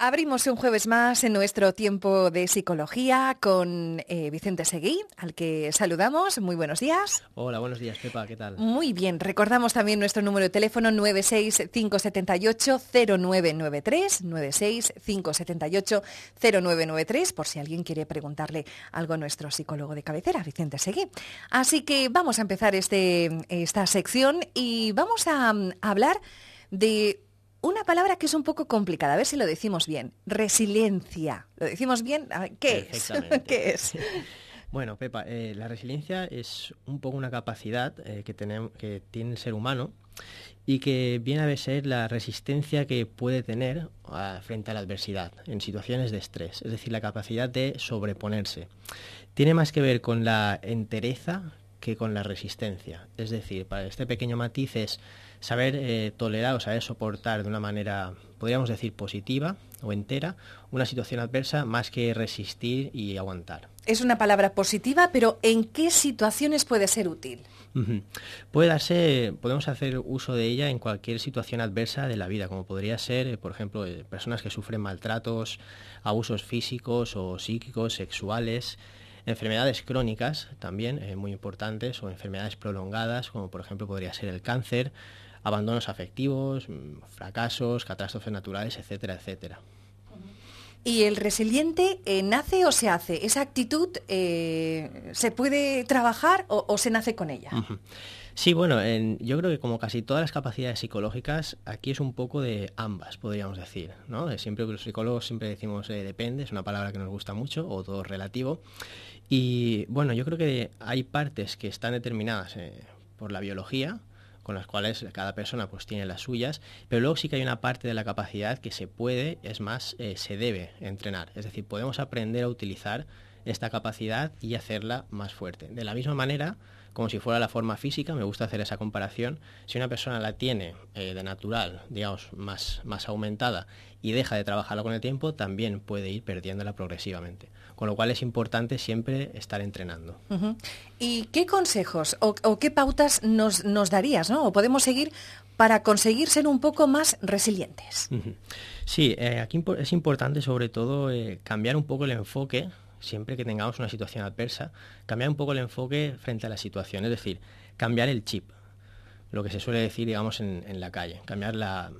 Abrimos un jueves más en nuestro tiempo de psicología con eh, Vicente Seguí, al que saludamos. Muy buenos días. Hola, buenos días, Pepa, ¿qué tal? Muy bien, recordamos también nuestro número de teléfono 96578-0993, 96578-0993, por si alguien quiere preguntarle algo a nuestro psicólogo de cabecera, Vicente Seguí. Así que vamos a empezar este, esta sección y vamos a hablar de una palabra que es un poco complicada, a ver si lo decimos bien. Resiliencia. ¿Lo decimos bien? ¿Qué es? ¿Qué es? Bueno, Pepa, eh, la resiliencia es un poco una capacidad eh, que, tenemos, que tiene el ser humano y que viene a ser la resistencia que puede tener ah, frente a la adversidad en situaciones de estrés, es decir, la capacidad de sobreponerse. Tiene más que ver con la entereza que con la resistencia. Es decir, para este pequeño matiz es saber eh, tolerar o saber soportar de una manera, podríamos decir, positiva o entera una situación adversa más que resistir y aguantar. Es una palabra positiva, pero ¿en qué situaciones puede ser útil? Puede darse, podemos hacer uso de ella en cualquier situación adversa de la vida, como podría ser, eh, por ejemplo, eh, personas que sufren maltratos, abusos físicos o psíquicos, sexuales, enfermedades crónicas también muy importantes o enfermedades prolongadas, como por ejemplo podría ser el cáncer, abandonos afectivos, mm, fracasos, catástrofes naturales, etcétera, etcétera. ¿Y el resiliente eh, nace o se hace? ¿Esa actitud eh, se puede trabajar o, se nace con ella? Sí, bueno, yo creo que como casi todas las capacidades psicológicas, aquí es un poco de ambas, podríamos decir. ¿no? Siempre los psicólogos siempre decimos eh, depende, es una palabra que nos gusta mucho, o todo relativo. Y bueno, yo creo que hay partes que están determinadas por la biología, con las cuales cada persona pues tiene las suyas, pero luego sí que hay una parte de la capacidad que se puede, es más, eh, se debe entrenar. Es decir, podemos aprender a utilizar esta capacidad y hacerla más fuerte. De la misma manera, como si fuera la forma física, me gusta hacer esa comparación, si una persona la tiene eh, de natural, digamos, más, más aumentada y deja de trabajarla con el tiempo, también puede ir perdiéndola progresivamente con lo cual es importante siempre estar entrenando. ¿Y qué consejos o, qué pautas nos, darías, ¿no? o podemos seguir para conseguir ser un poco más resilientes? Sí, eh, aquí es importante sobre todo eh, cambiar un poco el enfoque siempre que tengamos una situación adversa, cambiar un poco el enfoque frente a la situación, es decir, cambiar el chip lo que se suele decir, digamos, en, la calle, cambiar la,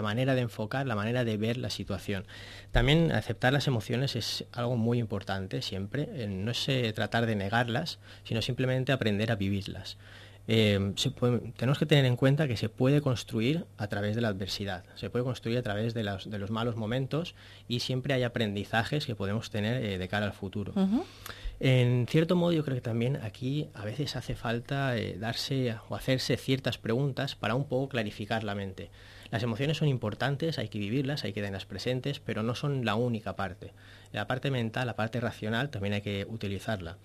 manera de enfocar, la manera de ver la situación. También aceptar las emociones es algo muy importante siempre, no es eh, tratar de negarlas, sino simplemente aprender a vivirlas. Eh, tenemos que tener en cuenta que se puede construir a través de la adversidad, se puede construir a través de, los malos momentos y siempre hay aprendizajes que podemos tener eh, de cara al futuro. En cierto modo yo creo que también aquí a veces hace falta eh, darse o hacerse ciertas preguntas para un poco clarificar la mente. Las emociones son importantes, hay que vivirlas, hay que tenerlas presentes, pero no son la única parte. La parte mental, la parte racional también hay que utilizarla.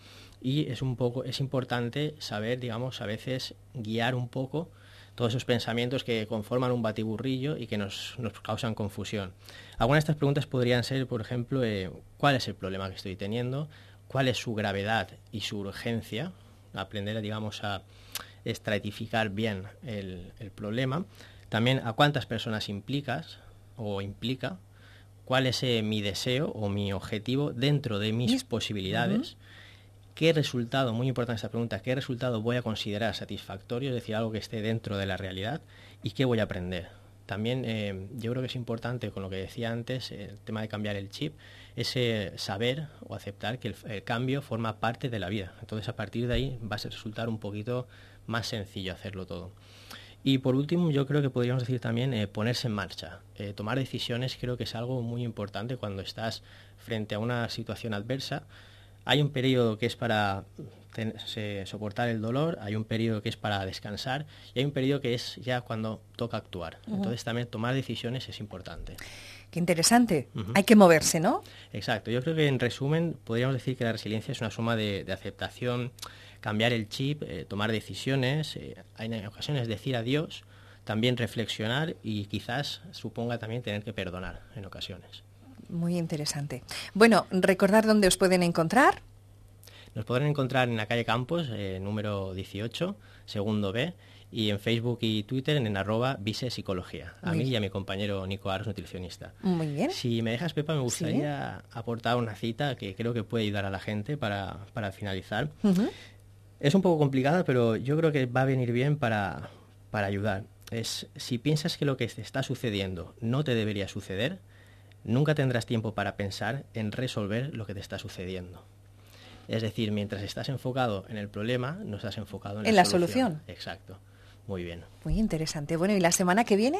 Y es un poco, es importante saber, digamos, a veces guiar un poco todos esos pensamientos que conforman un batiburrillo y que nos, causan confusión. Algunas de estas preguntas podrían ser, por ejemplo, eh, ¿cuál es el problema que estoy teniendo? cuál es su gravedad y su urgencia, aprender, digamos, a estratificar bien el, problema, también a cuántas personas implicas o implica, cuál es eh, mi deseo o mi objetivo dentro de mis posibilidades, qué resultado, muy importante esta pregunta, qué resultado voy a considerar satisfactorio, es decir, algo que esté dentro de la realidad, y qué voy a aprender. También eh, yo creo que es importante, con lo que decía antes, el tema de cambiar el chip, ese saber o aceptar que el, cambio forma parte de la vida. Entonces a partir de ahí va a resultar un poquito más sencillo hacerlo todo. Y por último, yo creo que podríamos decir también eh, ponerse en marcha. Eh, tomar decisiones creo que es algo muy importante cuando estás frente a una situación adversa. Hay un periodo que es para soportar el dolor, hay un periodo que es para descansar y hay un periodo que es ya cuando toca actuar. Entonces también tomar decisiones es importante. Qué interesante. Hay que moverse, ¿no? Exacto. Yo creo que en resumen podríamos decir que la resiliencia es una suma de, aceptación, cambiar el chip, eh, tomar decisiones, eh, en ocasiones decir adiós, también reflexionar y quizás suponga también tener que perdonar en ocasiones. Muy interesante. Bueno, recordar dónde os pueden encontrar. Nos podrán encontrar en la calle Campos, eh, número 18, segundo B, y en Facebook y Twitter en, arroba Vise Psicología. A mí y a mi compañero Nico Aros, nutricionista. Muy bien. Si me dejas, Pepa, me gustaría aportar una cita que creo que puede ayudar a la gente para, finalizar. Es un poco complicada, pero yo creo que va a venir bien para, para ayudar. Es, si piensas que lo que te está sucediendo no te debería suceder, nunca tendrás tiempo para pensar en resolver lo que te está sucediendo. Es decir, mientras estás enfocado en el problema, no estás enfocado en, ¿En la, solución. Exacto. Muy bien. Muy interesante. Bueno, ¿y la semana que viene?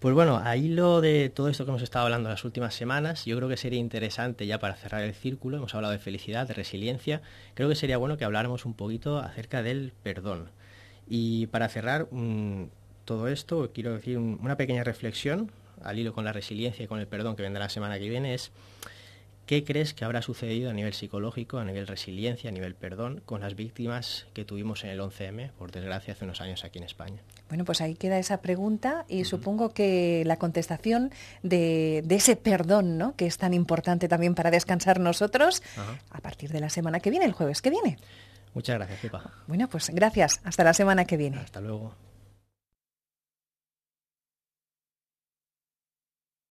Pues bueno, ahí lo de todo esto que hemos estado hablando las últimas semanas, yo creo que sería interesante ya para cerrar el círculo, hemos hablado de felicidad, de resiliencia, creo que sería bueno que habláramos un poquito acerca del perdón. Y para cerrar mm, todo esto, quiero decir una pequeña reflexión al hilo con la resiliencia y con el perdón que vendrá la semana que viene es ¿Qué crees que habrá sucedido a nivel psicológico, a nivel resiliencia, a nivel perdón, con las víctimas que tuvimos en el 11M, por desgracia, hace unos años aquí en España? Bueno, pues ahí queda esa pregunta y supongo que la contestación de, ese perdón, ¿no? que es tan importante también para descansar nosotros, a partir de la semana que viene, el jueves que viene. Muchas gracias, Pepa. Bueno, pues gracias. Hasta la semana que viene. Hasta luego.